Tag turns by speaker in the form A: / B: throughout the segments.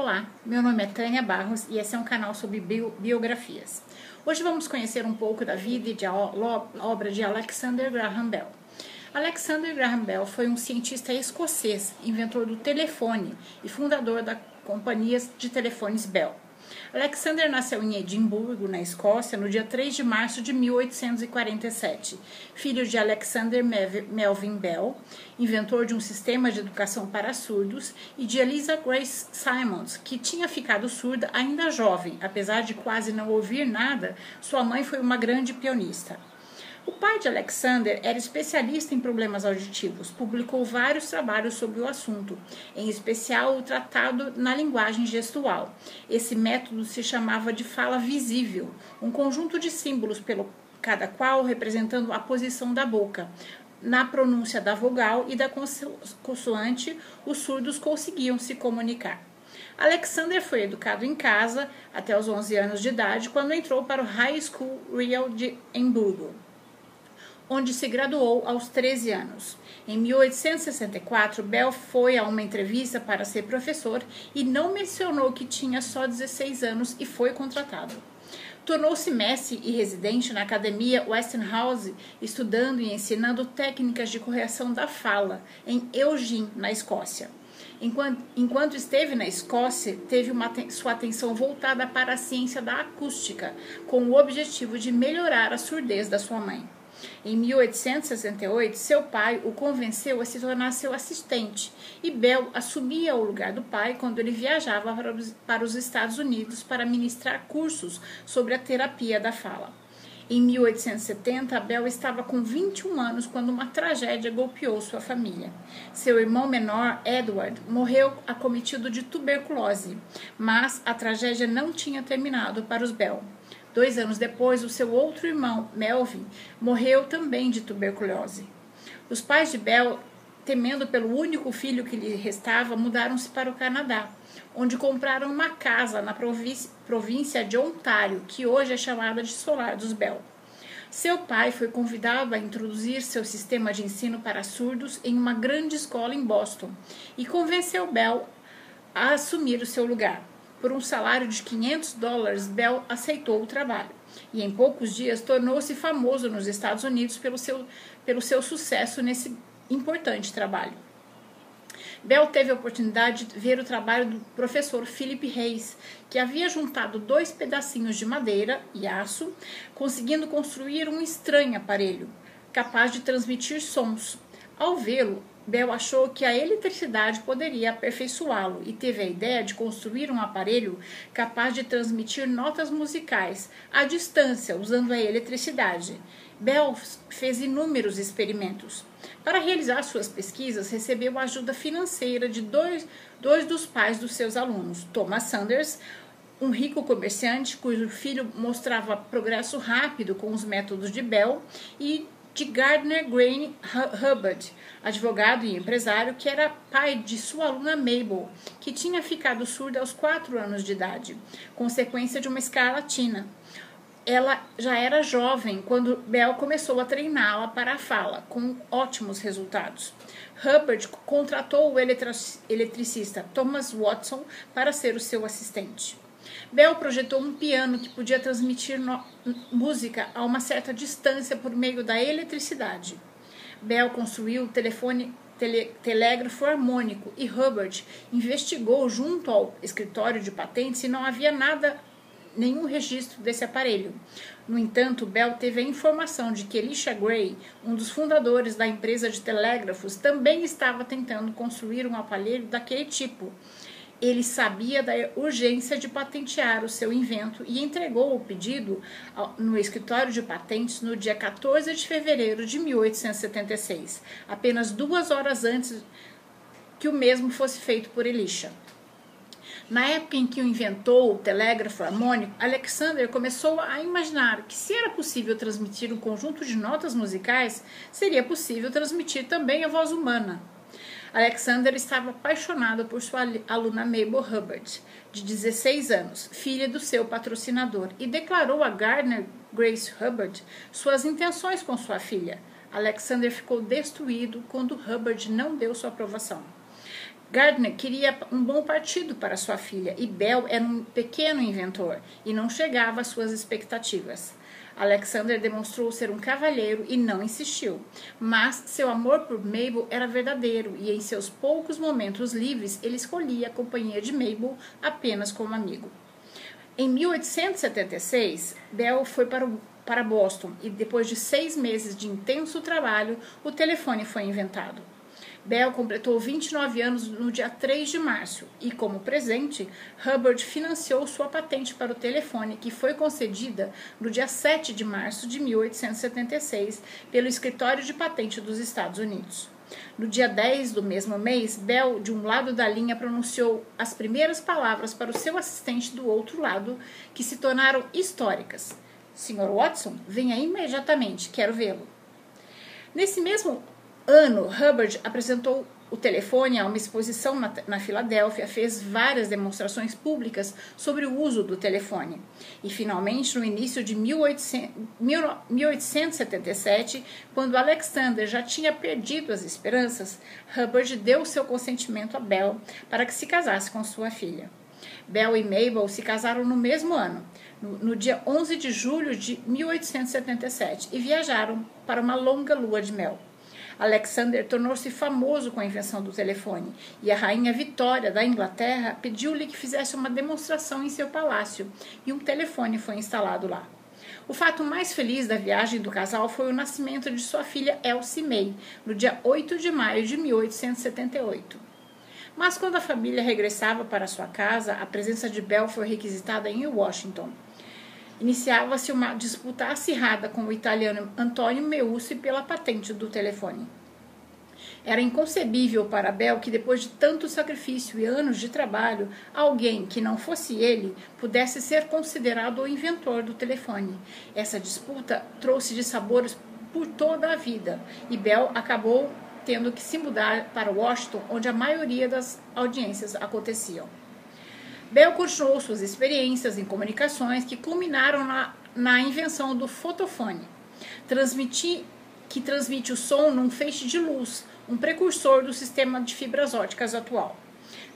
A: Olá, meu nome é Tânia Barros e esse é um canal sobre bio, biografias. Hoje vamos conhecer um pouco da vida e de obra de Alexander Graham Bell. Alexander Graham Bell foi um cientista escocês, inventor do telefone e fundador da companhia de telefones Bell. Alexander nasceu em Edimburgo, na Escócia, no dia 3 de março de 1847. Filho de Alexander Melvin Bell, inventor de um sistema de educação para surdos, e de Eliza Grace Simons, que tinha ficado surda ainda jovem. Apesar de quase não ouvir nada, sua mãe foi uma grande pianista. O pai de Alexander era especialista em problemas auditivos, publicou vários trabalhos sobre o assunto, em especial o tratado na linguagem gestual. Esse método se chamava de fala visível, um conjunto de símbolos pelo cada qual representando a posição da boca. Na pronúncia da vogal e da consoante, os surdos conseguiam se comunicar. Alexander foi educado em casa até os 11 anos de idade, quando entrou para o High School Real de Hamburgo onde se graduou aos 13 anos. Em 1864, Bell foi a uma entrevista para ser professor e não mencionou que tinha só 16 anos e foi contratado. Tornou-se mestre e residente na Academia Westinghouse, estudando e ensinando técnicas de correção da fala em Eugene, na Escócia. Enquanto, enquanto esteve na Escócia, teve uma, sua atenção voltada para a ciência da acústica, com o objetivo de melhorar a surdez da sua mãe. Em 1868, seu pai o convenceu a se tornar seu assistente e Bell assumia o lugar do pai quando ele viajava para os Estados Unidos para ministrar cursos sobre a terapia da fala. Em 1870, Bell estava com 21 anos quando uma tragédia golpeou sua família. Seu irmão menor, Edward, morreu acometido de tuberculose, mas a tragédia não tinha terminado para os Bell. Dois anos depois, o seu outro irmão, Melvin, morreu também de tuberculose. Os pais de Bell, temendo pelo único filho que lhe restava, mudaram-se para o Canadá, onde compraram uma casa na província de Ontário, que hoje é chamada de Solar dos Bell. Seu pai foi convidado a introduzir seu sistema de ensino para surdos em uma grande escola em Boston e convenceu Bell a assumir o seu lugar. Por um salário de 500 dólares, Bell aceitou o trabalho e em poucos dias tornou-se famoso nos Estados Unidos pelo seu, pelo seu sucesso nesse importante trabalho. Bell teve a oportunidade de ver o trabalho do professor Philip Reis, que havia juntado dois pedacinhos de madeira e aço, conseguindo construir um estranho aparelho, capaz de transmitir sons. Ao vê-lo, Bell achou que a eletricidade poderia aperfeiçoá-lo e teve a ideia de construir um aparelho capaz de transmitir notas musicais à distância usando a eletricidade. Bell fez inúmeros experimentos. Para realizar suas pesquisas, recebeu ajuda financeira de dois, dois dos pais dos seus alunos, Thomas Sanders, um rico comerciante cujo filho mostrava progresso rápido com os métodos de Bell, e de Gardner Grain Hubbard, advogado e empresário que era pai de sua aluna Mabel, que tinha ficado surda aos 4 anos de idade, consequência de uma escarlatina. Ela já era jovem quando Bell começou a treiná-la para a fala, com ótimos resultados. Hubbard contratou o eletricista Thomas Watson para ser o seu assistente. Bell projetou um piano que podia transmitir música a uma certa distância por meio da eletricidade. Bell construiu o telefone tele, telégrafo harmônico e Hubbard investigou junto ao escritório de patentes se não havia nada nenhum registro desse aparelho. No entanto, Bell teve a informação de que Elisha Gray, um dos fundadores da empresa de telégrafos, também estava tentando construir um aparelho daquele tipo. Ele sabia da urgência de patentear o seu invento e entregou o pedido no escritório de patentes no dia 14 de fevereiro de 1876, apenas duas horas antes que o mesmo fosse feito por Elisha. Na época em que o inventou o telégrafo harmônico, Alexander começou a imaginar que se era possível transmitir um conjunto de notas musicais, seria possível transmitir também a voz humana. Alexander estava apaixonado por sua aluna Mabel Hubbard, de 16 anos, filha do seu patrocinador, e declarou a Gardner Grace Hubbard suas intenções com sua filha. Alexander ficou destruído quando Hubbard não deu sua aprovação. Gardner queria um bom partido para sua filha e Bell era um pequeno inventor e não chegava às suas expectativas. Alexander demonstrou ser um cavalheiro e não insistiu, mas seu amor por Mabel era verdadeiro e em seus poucos momentos livres ele escolhia a companhia de Mabel apenas como amigo. Em 1876, Bell foi para, o, para Boston e depois de seis meses de intenso trabalho, o telefone foi inventado. Bell completou 29 anos no dia 3 de março e, como presente, Hubbard financiou sua patente para o telefone, que foi concedida no dia 7 de março de 1876 pelo Escritório de Patente dos Estados Unidos. No dia 10 do mesmo mês, Bell, de um lado da linha, pronunciou as primeiras palavras para o seu assistente do outro lado, que se tornaram históricas. Sr. Watson, venha imediatamente, quero vê-lo. Nesse mesmo ano, Hubbard apresentou o telefone a uma exposição na, na, Filadélfia, fez várias demonstrações públicas sobre o uso do telefone. E, finalmente, no início de 1800, 1877, quando Alexander já tinha perdido as esperanças, Hubbard deu seu consentimento a Bell para que se casasse com sua filha. Bell e Mabel se casaram no mesmo ano, no, no dia 11 de julho de 1877, e viajaram para uma longa lua de mel. Alexander tornou-se famoso com a invenção do telefone e a rainha Vitória da Inglaterra pediu-lhe que fizesse uma demonstração em seu palácio e um telefone foi instalado lá. O fato mais feliz da viagem do casal foi o nascimento de sua filha Elsie May, no dia 8 de maio de 1878. Mas quando a família regressava para sua casa, a presença de Bell foi requisitada em Washington. Iniciava-se uma disputa acirrada com o italiano Antonio Meucci pela patente do telefone. Era inconcebível para Bell que, depois de tanto sacrifício e anos de trabalho, alguém que não fosse ele pudesse ser considerado o inventor do telefone. Essa disputa trouxe de sabores por toda a vida e Bell acabou tendo que se mudar para Washington, onde a maioria das audiências aconteciam. Bell continuou suas experiências em comunicações que culminaram na, na invenção do fotofone, transmitir, que transmite o som num feixe de luz, um precursor do sistema de fibras óticas atual.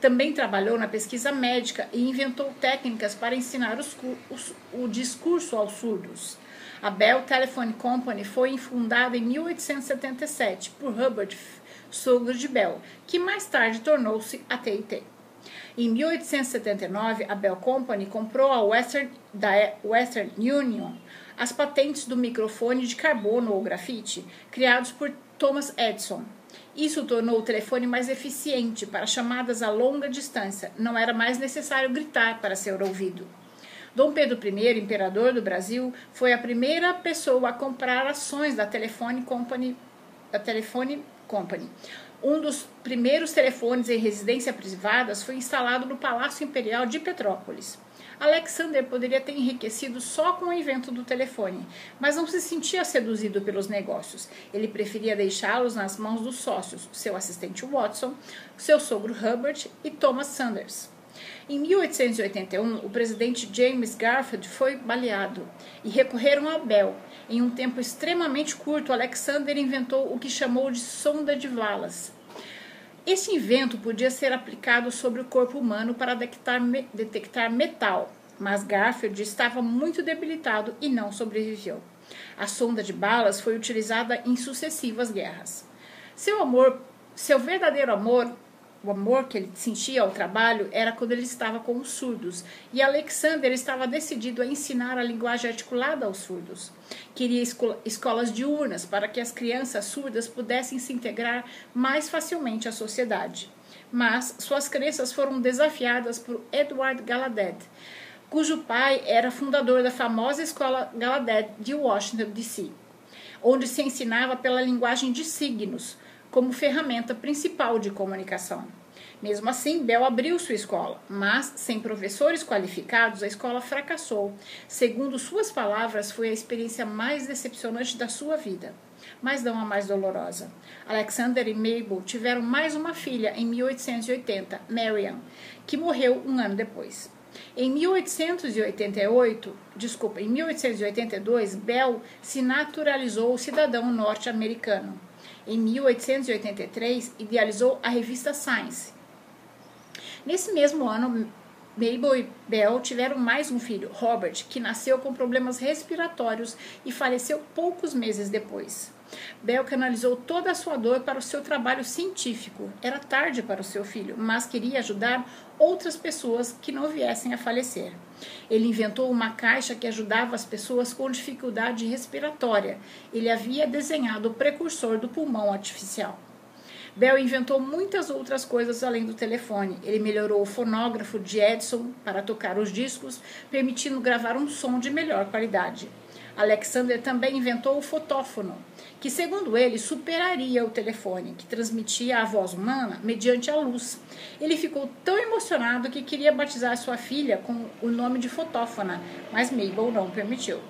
A: Também trabalhou na pesquisa médica e inventou técnicas para ensinar os, os, o discurso aos surdos. A Bell Telephone Company foi fundada em 1877 por Hubbard, de Bell, que mais tarde tornou-se a TIT. Em 1879, a Bell Company comprou a Western, da Western Union as patentes do microfone de carbono ou grafite criados por Thomas Edison. Isso tornou o telefone mais eficiente para chamadas a longa distância. Não era mais necessário gritar para ser ouvido. Dom Pedro I, imperador do Brasil, foi a primeira pessoa a comprar ações da Telefone Company, da Telefone Company. Um dos primeiros telefones em residência privadas foi instalado no Palácio Imperial de Petrópolis. Alexander poderia ter enriquecido só com o invento do telefone, mas não se sentia seduzido pelos negócios. Ele preferia deixá-los nas mãos dos sócios, seu assistente Watson, seu sogro Herbert e Thomas Sanders. Em 1881, o presidente James Garfield foi baleado e recorreram ao Bell. Em um tempo extremamente curto, Alexander inventou o que chamou de sonda de Wallace. Esse invento podia ser aplicado sobre o corpo humano para detectar, detectar metal, mas Garfield estava muito debilitado e não sobreviveu. A sonda de balas foi utilizada em sucessivas guerras. Seu amor, seu verdadeiro amor o amor que ele sentia ao trabalho era quando ele estava com os surdos, e Alexander estava decidido a ensinar a linguagem articulada aos surdos. Queria esco escolas diurnas para que as crianças surdas pudessem se integrar mais facilmente à sociedade. Mas suas crenças foram desafiadas por Edward Gallaudet, cujo pai era fundador da famosa escola Gallaudet de Washington, D.C., onde se ensinava pela linguagem de signos, como ferramenta principal de comunicação. Mesmo assim, Bell abriu sua escola, mas sem professores qualificados, a escola fracassou. Segundo suas palavras, foi a experiência mais decepcionante da sua vida, mas não a mais dolorosa. Alexander e Mabel tiveram mais uma filha em 1880, Marian, que morreu um ano depois. Em 1888, desculpa, em 1882, Bell se naturalizou cidadão norte-americano. Em 1883, idealizou a revista Science Nesse mesmo ano, Mabel e Bell tiveram mais um filho, Robert, que nasceu com problemas respiratórios e faleceu poucos meses depois. Bell canalizou toda a sua dor para o seu trabalho científico. Era tarde para o seu filho, mas queria ajudar outras pessoas que não viessem a falecer. Ele inventou uma caixa que ajudava as pessoas com dificuldade respiratória. Ele havia desenhado o precursor do pulmão artificial. Bell inventou muitas outras coisas além do telefone. Ele melhorou o fonógrafo de Edison para tocar os discos, permitindo gravar um som de melhor qualidade. Alexander também inventou o fotófono, que, segundo ele, superaria o telefone, que transmitia a voz humana mediante a luz. Ele ficou tão emocionado que queria batizar sua filha com o nome de fotófona, mas Mabel não permitiu.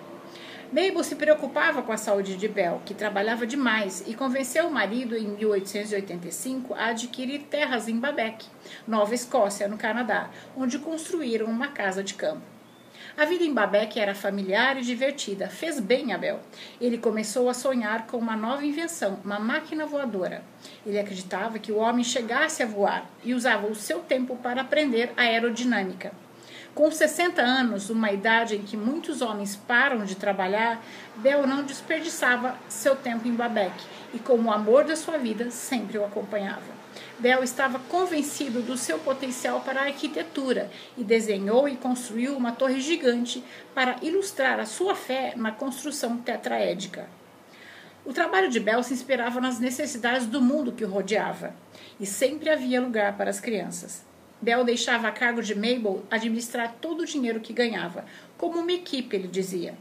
A: Mabel se preocupava com a saúde de Bell, que trabalhava demais, e convenceu o marido, em 1885, a adquirir terras em Babec, Nova Escócia, no Canadá, onde construíram uma casa de campo. A vida em Babec era familiar e divertida. Fez bem a Bell. Ele começou a sonhar com uma nova invenção, uma máquina voadora. Ele acreditava que o homem chegasse a voar e usava o seu tempo para aprender aerodinâmica. Com 60 anos, uma idade em que muitos homens param de trabalhar, Bell não desperdiçava seu tempo em Babec e, como o amor da sua vida, sempre o acompanhava. Bell estava convencido do seu potencial para a arquitetura e desenhou e construiu uma torre gigante para ilustrar a sua fé na construção tetraédica. O trabalho de Bell se inspirava nas necessidades do mundo que o rodeava e sempre havia lugar para as crianças. Bell deixava a cargo de Mabel administrar todo o dinheiro que ganhava, como uma equipe, ele dizia.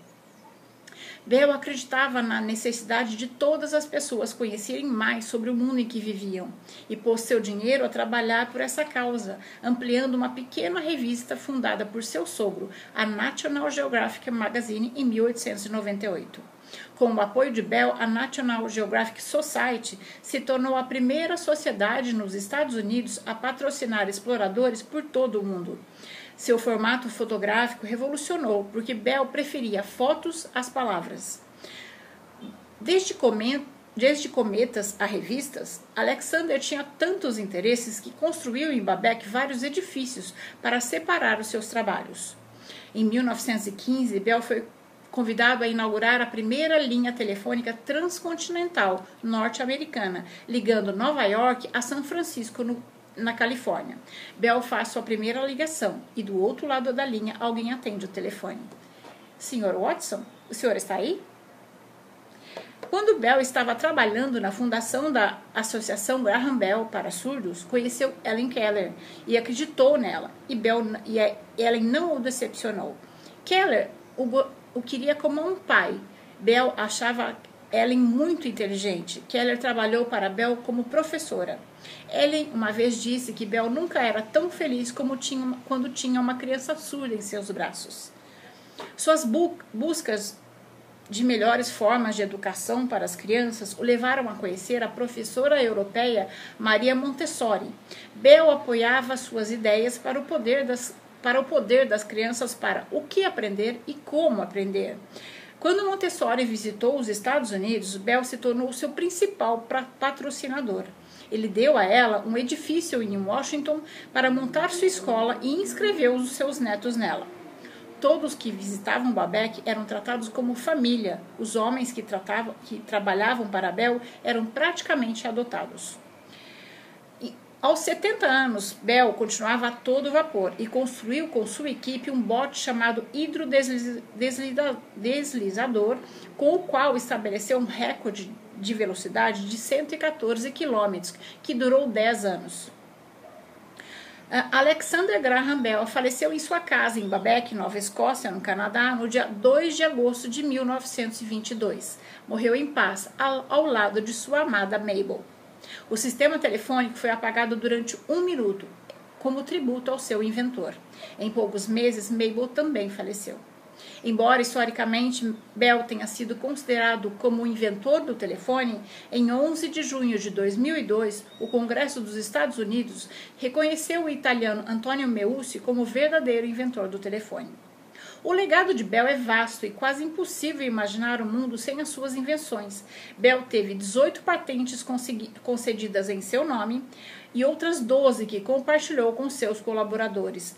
A: Bell acreditava na necessidade de todas as pessoas conhecerem mais sobre o mundo em que viviam e pôs seu dinheiro a trabalhar por essa causa, ampliando uma pequena revista fundada por seu sogro, a National Geographic Magazine, em 1898. Com o apoio de Bell, a National Geographic Society se tornou a primeira sociedade nos Estados Unidos a patrocinar exploradores por todo o mundo. Seu formato fotográfico revolucionou, porque Bell preferia fotos às palavras. Desde. Desde cometas a revistas, Alexander tinha tantos interesses que construiu em Babec vários edifícios para separar os seus trabalhos. Em 1915, Bell foi convidado a inaugurar a primeira linha telefônica transcontinental norte-americana, ligando Nova York a São Francisco, no, na Califórnia. Bell faz sua primeira ligação e do outro lado da linha alguém atende o telefone. Senhor Watson, o senhor está aí? Quando Bell estava trabalhando na fundação da Associação Graham Bell para Surdos, conheceu Ellen Keller e acreditou nela, e, Bell, e Ellen não o decepcionou. Keller o o queria como um pai. Bell achava Ellen muito inteligente. Keller trabalhou para Bell como professora. Ellen uma vez disse que Bell nunca era tão feliz como tinha, quando tinha uma criança surda em seus braços. Suas bu buscas de melhores formas de educação para as crianças o levaram a conhecer a professora europeia Maria Montessori. Bell apoiava suas ideias para o poder das para o poder das crianças para o que aprender e como aprender. Quando Montessori visitou os Estados Unidos, Bell se tornou seu principal patrocinador. Ele deu a ela um edifício em Washington para montar sua escola e inscreveu os seus netos nela. Todos que visitavam Babec eram tratados como família. Os homens que, tratavam, que trabalhavam para Bell eram praticamente adotados. Aos 70 anos, Bell continuava a todo vapor e construiu com sua equipe um bote chamado hidrodeslizador, com o qual estabeleceu um recorde de velocidade de 114 km, que durou 10 anos. Alexander Graham Bell faleceu em sua casa em Babec, Nova Escócia, no Canadá, no dia 2 de agosto de 1922. Morreu em paz, ao, ao lado de sua amada Mabel. O sistema telefônico foi apagado durante um minuto, como tributo ao seu inventor. Em poucos meses, Mabel também faleceu. Embora historicamente Bell tenha sido considerado como o inventor do telefone, em 11 de junho de 2002, o Congresso dos Estados Unidos reconheceu o italiano Antonio Meucci como o verdadeiro inventor do telefone. O legado de Bell é vasto e quase impossível imaginar o mundo sem as suas invenções. Bell teve 18 patentes concedidas em seu nome e outras 12 que compartilhou com seus colaboradores.